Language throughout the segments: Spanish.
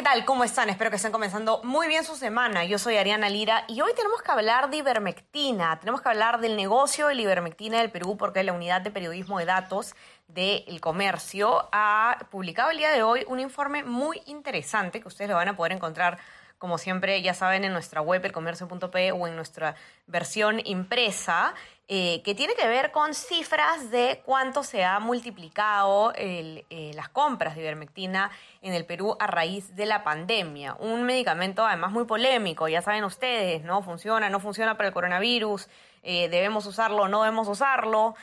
¿Qué tal? ¿Cómo están? Espero que estén comenzando muy bien su semana. Yo soy Ariana Lira y hoy tenemos que hablar de ivermectina. Tenemos que hablar del negocio de la ivermectina del Perú porque la Unidad de Periodismo de Datos del Comercio ha publicado el día de hoy un informe muy interesante que ustedes lo van a poder encontrar como siempre, ya saben, en nuestra web, elcomercio.p o en nuestra versión impresa, eh, que tiene que ver con cifras de cuánto se ha multiplicado el, eh, las compras de ivermectina en el Perú a raíz de la pandemia. Un medicamento además muy polémico, ya saben ustedes, ¿no? Funciona, no funciona para el coronavirus, eh, debemos usarlo, no debemos usarlo.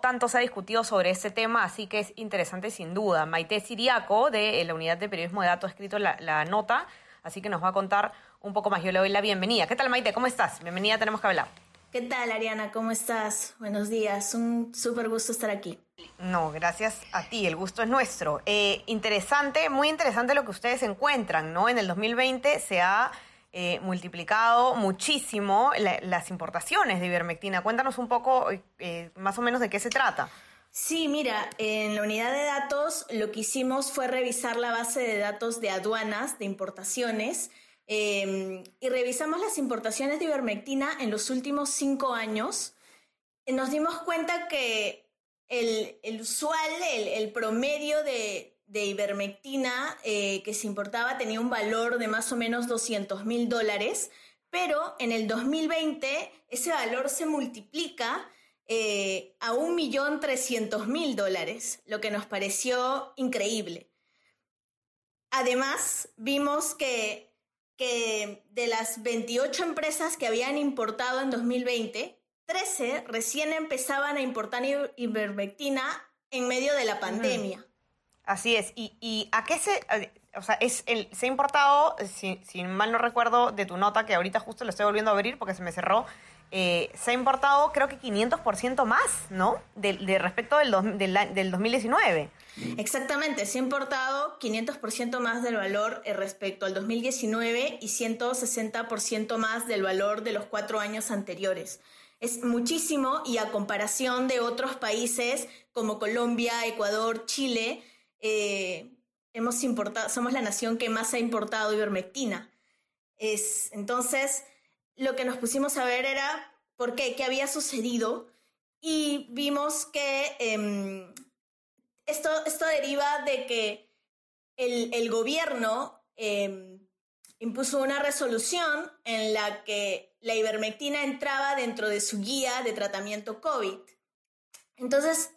tanto se ha discutido sobre este tema, así que es interesante sin duda. Maite Siriaco, de la Unidad de Periodismo de Datos, ha escrito la, la nota así que nos va a contar un poco más. Yo le doy la bienvenida. ¿Qué tal, Maite? ¿Cómo estás? Bienvenida, tenemos que hablar. ¿Qué tal, Ariana? ¿Cómo estás? Buenos días. Un súper gusto estar aquí. No, gracias a ti. El gusto es nuestro. Eh, interesante, muy interesante lo que ustedes encuentran, ¿no? En el 2020 se ha eh, multiplicado muchísimo las importaciones de ivermectina. Cuéntanos un poco eh, más o menos de qué se trata. Sí, mira, en la unidad de datos lo que hicimos fue revisar la base de datos de aduanas, de importaciones, em, y revisamos las importaciones de ivermectina en los últimos cinco años. Nos dimos cuenta que el, usual, el, promedio de, ivermectina eh, que se importaba tenía un valor de más o menos 200 mil dólares, pero en el 2020 ese valor se multiplica eh, a un millón trescientos mil dólares, lo que nos pareció increíble. Además, vimos que, que de las 28 empresas que habían importado en 2020, 13 recién empezaban a importar ivermectina en medio de la pandemia. Así es. ¿Y, a qué se...? O sea, es el, se ha importado, si, si, mal no recuerdo de tu nota, que ahorita justo lo estoy volviendo a abrir porque se me cerró, eh, se ha importado creo que 500% más, ¿no? De, respecto del, del, 2019. Exactamente, se ha importado 500% más del valor eh, respecto al 2019 y 160% más del valor de los cuatro años anteriores. Es muchísimo y a comparación de otros países como Colombia, Ecuador, Chile, eh, hemos importado, somos la nación que más ha importado ivermectina. Es, entonces, lo que nos pusimos a ver era por qué, qué había sucedido y vimos que em, esto, esto deriva de que el, gobierno em, impuso una resolución en la que la ivermectina entraba dentro de su guía de tratamiento COVID. Entonces,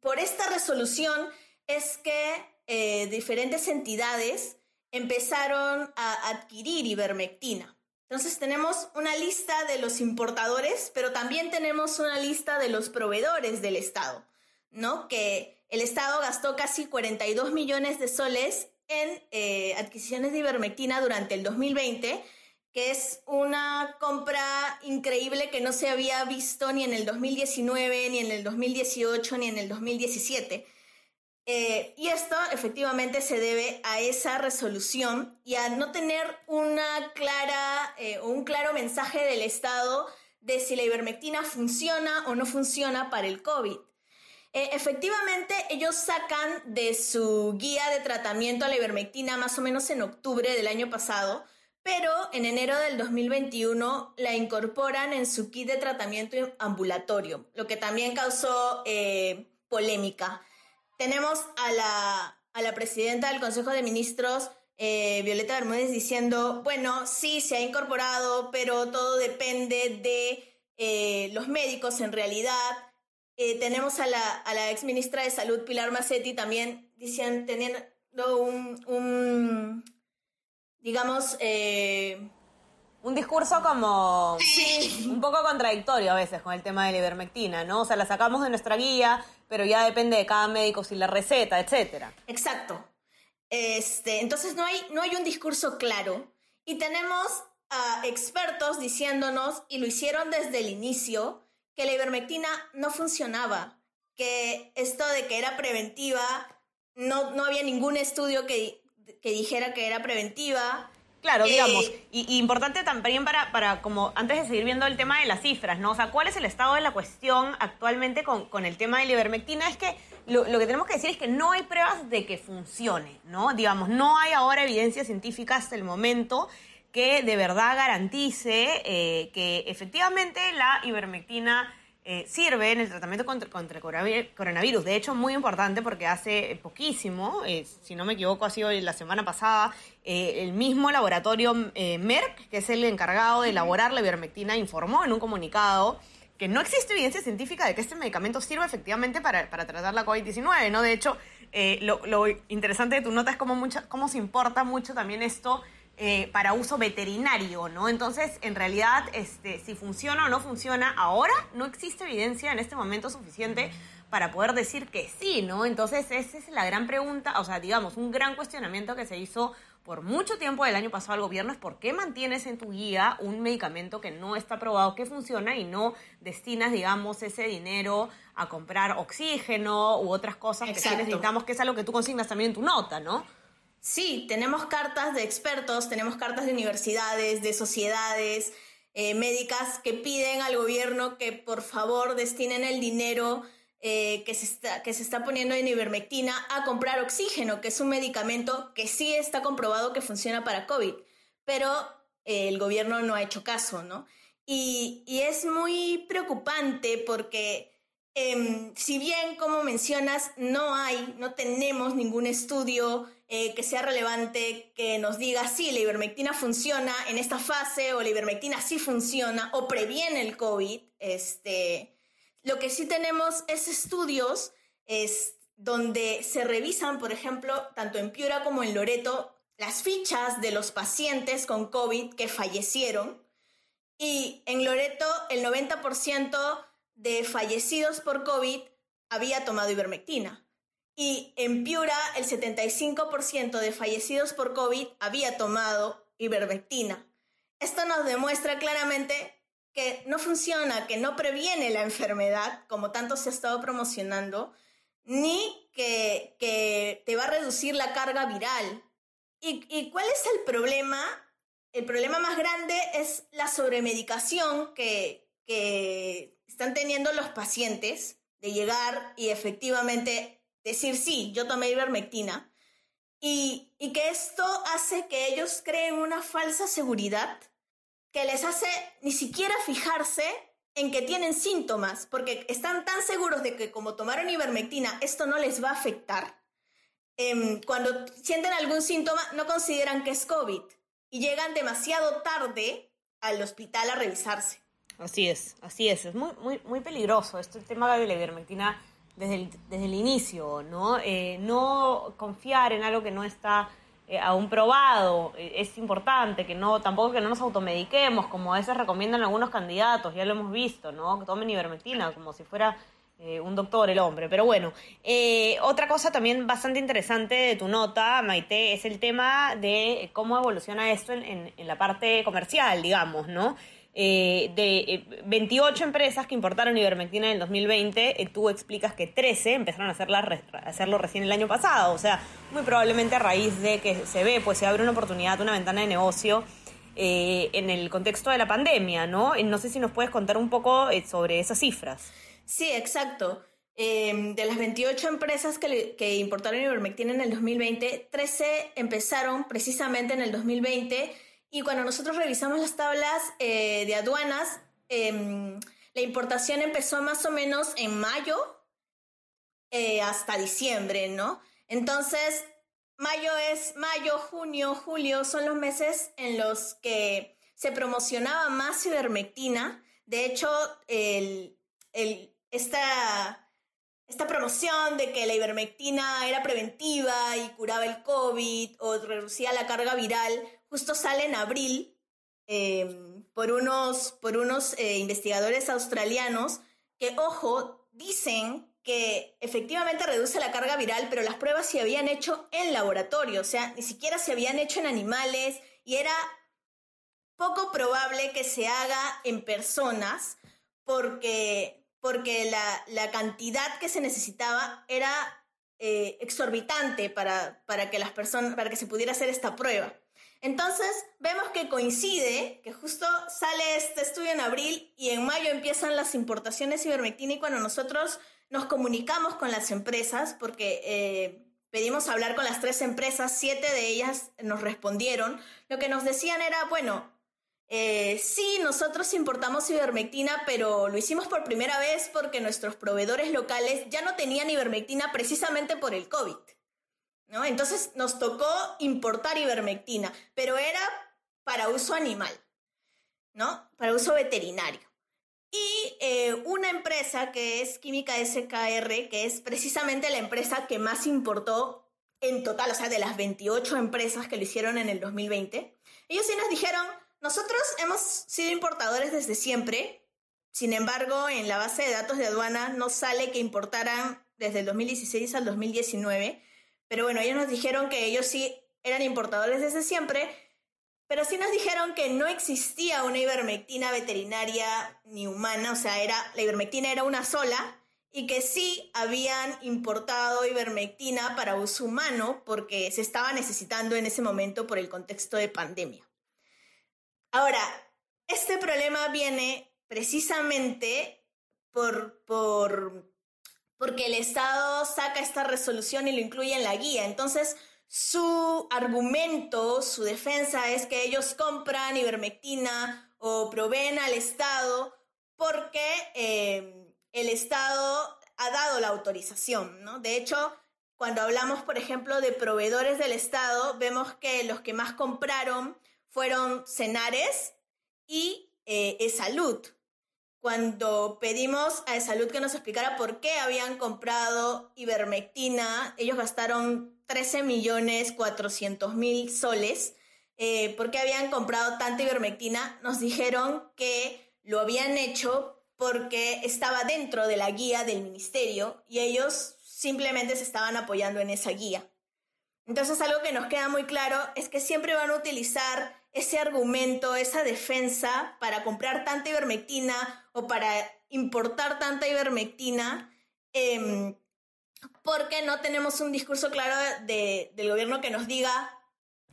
por esta resolución es que eh, diferentes entidades empezaron a adquirir ivermectina. Entonces tenemos una lista de los importadores, pero también tenemos una lista de los proveedores del Estado, ¿no? Que el Estado gastó casi 42 millones de soles en eh, adquisiciones de ivermectina durante el 2020, que es una compra increíble que no se había visto ni en el 2019, ni en el 2018, ni en el 2017. Eh, y esto efectivamente se debe a esa resolución y a no tener una clara, eh, un claro mensaje del Estado de si la ivermectina funciona o no funciona para el COVID. Eh, efectivamente, ellos sacan de su guía de tratamiento a la ivermectina más o menos en octubre del año pasado, pero en enero del 2021 la incorporan en su kit de tratamiento ambulatorio, lo que también causó polémica. Tenemos a la, a la presidenta del Consejo de Ministros, eh, Violeta Bermúdez, diciendo, bueno, sí, se ha incorporado, pero todo depende de eh, los médicos en realidad. Eh, tenemos a la, a la ex ministra de Salud, Pilar Macetti, también diciendo, teniendo un, un digamos, un discurso como un poco contradictorio a veces con el tema de la ivermectina, ¿no? O sea, la sacamos de nuestra guía, pero ya depende de cada médico si la receta, etcétera. Exacto. Este, entonces no hay, no hay un discurso claro y tenemos a expertos diciéndonos, y lo hicieron desde el inicio, que la ivermectina no funcionaba, que esto de que era preventiva, no, no había ningún estudio que, que dijera que era preventiva. Claro, Eh, digamos, y, y importante también para, para, como antes de seguir viendo el tema de las cifras, ¿no? O sea, ¿cuál es el estado de la cuestión actualmente con, con el tema de la ivermectina? Es que lo, lo que tenemos que decir es que no hay pruebas de que funcione, ¿no? Digamos, no hay ahora evidencia científica hasta el momento que de verdad garantice eh, que efectivamente la ivermectina eh, sirve en el tratamiento contra, contra coronavi- coronavirus. De hecho, muy importante porque hace poquísimo, eh, si no me equivoco, ha sido la semana pasada, el mismo laboratorio Merck, que es el encargado de elaborar la ivermectina, informó en un comunicado que no existe evidencia científica de que este medicamento sirva efectivamente para, para tratar la COVID-19, ¿no? De hecho, lo, lo interesante de tu nota es cómo, mucha, cómo se importa mucho también esto eh, para uso veterinario, ¿no? Entonces, en realidad, este, si funciona o no funciona, ahora no existe evidencia en este momento suficiente para poder decir que sí, ¿no? Entonces, esa es la gran pregunta, o sea, digamos, un gran cuestionamiento que se hizo por mucho tiempo del año pasado al gobierno es por qué mantienes en tu guía un medicamento que no está probado que funciona y no destinas, digamos, ese dinero a comprar oxígeno u otras cosas que sí necesitamos, que es algo que tú consignas también en tu nota, ¿no? Sí, tenemos cartas de expertos, tenemos cartas de universidades, de sociedades eh, médicas que piden al gobierno que por favor destinen el dinero eh, que, se está, que se está poniendo en ivermectina a comprar oxígeno, que es un medicamento que sí está comprobado que funciona para COVID, pero eh, el gobierno no ha hecho caso, ¿no? Y, y es muy preocupante porque Em, si bien, como mencionas, no hay, no tenemos ningún estudio eh, que sea relevante que nos diga si la ivermectina funciona en esta fase o la ivermectina sí funciona o previene el COVID, este, lo que sí tenemos es estudios es, donde se revisan, por ejemplo, tanto en Piura como en Loreto, las fichas de los pacientes con COVID que fallecieron. Y en Loreto, el 90% de fallecidos por COVID había tomado ivermectina. Y en Piura, el 75% de fallecidos por COVID había tomado ivermectina. Esto nos demuestra claramente que no funciona, que no previene la enfermedad, como tanto se ha estado promocionando, ni que, que te va a reducir la carga viral. ¿Y, ¿Y cuál es el problema? El problema más grande es la sobremedicación que, que están teniendo los pacientes de llegar y efectivamente decir, sí, yo tomé ivermectina, y, y que esto hace que ellos creen una falsa seguridad que les hace ni siquiera fijarse en que tienen síntomas, porque están tan seguros de que como tomaron ivermectina, esto no les va a afectar. Em, cuando sienten algún síntoma, no consideran que es COVID y llegan demasiado tarde al hospital a revisarse. Así es, así es. Es muy, muy, muy peligroso este tema de la ivermectina desde el, desde el inicio, ¿no? Eh, no confiar en algo que no está eh, aún probado eh, es importante, que no, tampoco que no nos automediquemos, como a veces recomiendan algunos candidatos, ya lo hemos visto, ¿no? Que tomen ivermectina, como si fuera eh, un doctor el hombre. Pero bueno, otra cosa también bastante interesante de tu nota, Maite, es el tema de cómo evoluciona esto en, en- en la parte comercial, digamos, ¿no? Eh, de eh, 28 empresas que importaron ivermectina en el 2020, eh, tú explicas que 13 empezaron a, hacerlo recién el año pasado. O sea, muy probablemente a raíz de que se ve, pues se abre una oportunidad, una ventana de negocio eh, en el contexto de la pandemia, ¿no? Eh, No sé si nos puedes contar un poco eh, sobre esas cifras. Sí, exacto. Eh, de las 28 empresas que, que importaron ivermectina en el 2020, 13 empezaron precisamente en el 2020 y cuando nosotros revisamos las tablas eh, de aduanas, em, la importación empezó más o menos en mayo eh, hasta diciembre, ¿no? Entonces, mayo es mayo, junio, julio, son los meses en los que se promocionaba más ivermectina. De hecho, el, el, esta, esta promoción de que la ivermectina era preventiva y curaba el COVID o reducía la carga viral, justo sale en abril eh, por unos, por unos eh, investigadores australianos que, ojo, dicen que efectivamente reduce la carga viral, pero las pruebas se habían hecho en laboratorio, o sea, ni siquiera se habían hecho en animales y era poco probable que se haga en personas porque, porque la, cantidad que se necesitaba era eh, exorbitante para, para, que las personas, para que se pudiera hacer esta prueba. Entonces, vemos que coincide, que justo sale este estudio en abril y en mayo empiezan las importaciones de ivermectina y cuando nosotros nos comunicamos con las empresas, porque eh, pedimos hablar con las tres empresas, siete de ellas nos respondieron, lo que nos decían era, bueno, eh, sí, nosotros importamos ivermectina, pero lo hicimos por primera vez porque nuestros proveedores locales ya no tenían ivermectina precisamente por el COVID. ¿no? Entonces nos tocó importar ivermectina, pero era para uso animal, ¿no? Para uso veterinario. Y eh, una empresa que es Química SKR, que es precisamente la empresa que más importó en total, o sea, de las 28 empresas que lo hicieron en el 2020, ellos sí nos dijeron, nosotros hemos sido importadores desde siempre, sin embargo, en la base de datos de aduana no sale que importaran desde el 2016 al 2019, pero bueno, ellos nos dijeron que ellos sí eran importadores desde siempre, pero sí nos dijeron que no existía una ivermectina veterinaria ni humana, o sea, era, la ivermectina era una sola, y que sí habían importado ivermectina para uso humano porque se estaba necesitando en ese momento por el contexto de pandemia. Ahora, este problema viene precisamente por, por porque el Estado saca esta resolución y lo incluye en la guía. Entonces, su argumento, su defensa es que ellos compran ivermectina o proveen al Estado porque eh, el Estado ha dado la autorización, ¿no? De hecho, cuando hablamos, por ejemplo, de proveedores del Estado, vemos que los que más compraron fueron Cenares y eh, Salud cuando pedimos a Salud que nos explicara por qué habían comprado ivermectina, ellos gastaron 13 millones 400 mil soles. Eh, ¿Por qué habían comprado tanta ivermectina? Nos dijeron que lo habían hecho porque estaba dentro de la guía del ministerio y ellos simplemente se estaban apoyando en esa guía. Entonces algo que nos queda muy claro es que siempre van a utilizar ese argumento, esa defensa para comprar tanta ivermectina o para importar tanta ivermectina, em, porque no tenemos un discurso claro del gobierno que nos diga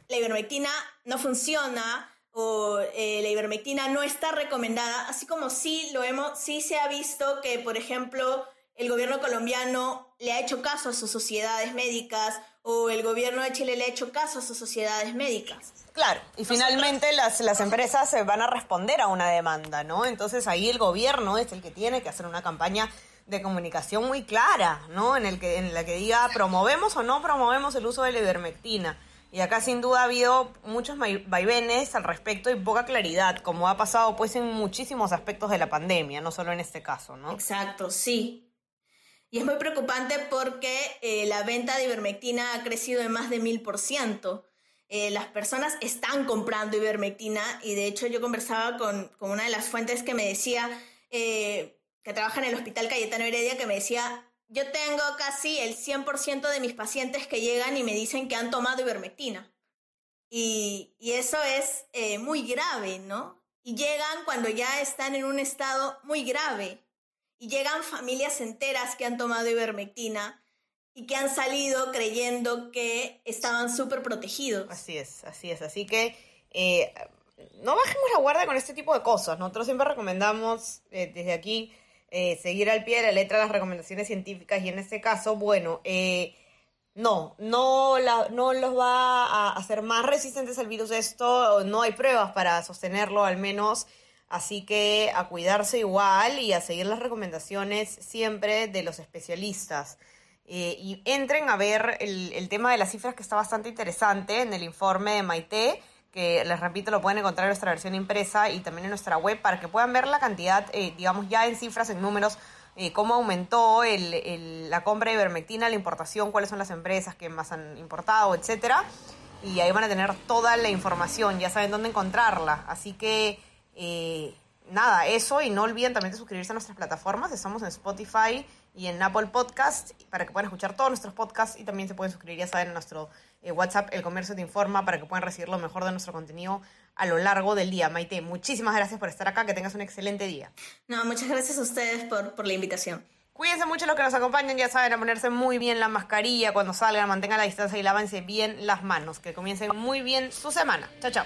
la ivermectina no funciona o eh, la ivermectina no está recomendada, así como sí lo hemos, sí se ha visto que, por ejemplo, el gobierno colombiano le ha hecho caso a sus sociedades médicas o el gobierno de Chile le ha hecho caso a sus sociedades médicas. Claro, y finalmente las, las empresas se van a responder a una demanda, ¿no? Entonces ahí el gobierno es el que tiene que hacer una campaña de comunicación muy clara, ¿no? En, el que, en la que diga, promovemos o no promovemos el uso de la ivermectina. Y acá sin duda ha habido muchos vaivenes al respecto y poca claridad, como ha pasado pues en muchísimos aspectos de la pandemia, no solo en este caso, ¿no? Exacto, sí. Y es muy preocupante porque eh, la venta de ivermectina ha crecido en más de mil por ciento. Eh, las personas están comprando ivermectina y de hecho yo conversaba con, una de las fuentes que me decía, eh, que trabaja en el Hospital Cayetano Heredia, que me decía, yo tengo casi el 100% de mis pacientes que llegan y me dicen que han tomado ivermectina. Y, eso es eh, muy grave, ¿no? Y llegan cuando ya están en un estado muy grave. Y llegan familias enteras que han tomado ivermectina y que han salido creyendo que estaban súper protegidos. Así es, así es. Así que eh, no bajemos la guardia con este tipo de cosas. Nosotros siempre recomendamos eh, desde aquí eh, seguir al pie de la letra las recomendaciones científicas y en este caso, bueno, no, no, la, no los va a hacer más resistentes al virus esto, no hay pruebas para sostenerlo al menos. Así que a cuidarse igual y a seguir las recomendaciones siempre de los especialistas. Eh, y entren a ver el, tema de las cifras que está bastante interesante en el informe de Maite, que les repito, lo pueden encontrar en nuestra versión impresa y también en nuestra web para que puedan ver la cantidad, eh, digamos, ya en cifras, en números, eh, cómo aumentó la compra de ivermectina, la importación, cuáles son las empresas que más han importado, etcétera. Y ahí van a tener toda la información, ya saben dónde encontrarla. Así que, nada, eso y no olviden también de suscribirse a nuestras plataformas. Estamos en Spotify y en Apple Podcast para que puedan escuchar todos nuestros podcasts y también se pueden suscribir, ya saben, a nuestro eh, WhatsApp, El Comercio Te Informa, para que puedan recibir lo mejor de nuestro contenido a lo largo del día. Maite, muchísimas gracias por estar acá, que tengas un excelente día. No, muchas gracias a ustedes por, por la invitación. Cuídense mucho los que nos acompañan, ya saben, a ponerse muy bien la mascarilla cuando salgan, mantengan la distancia y lávense bien las manos. Que comiencen muy bien su semana. Chao, chao.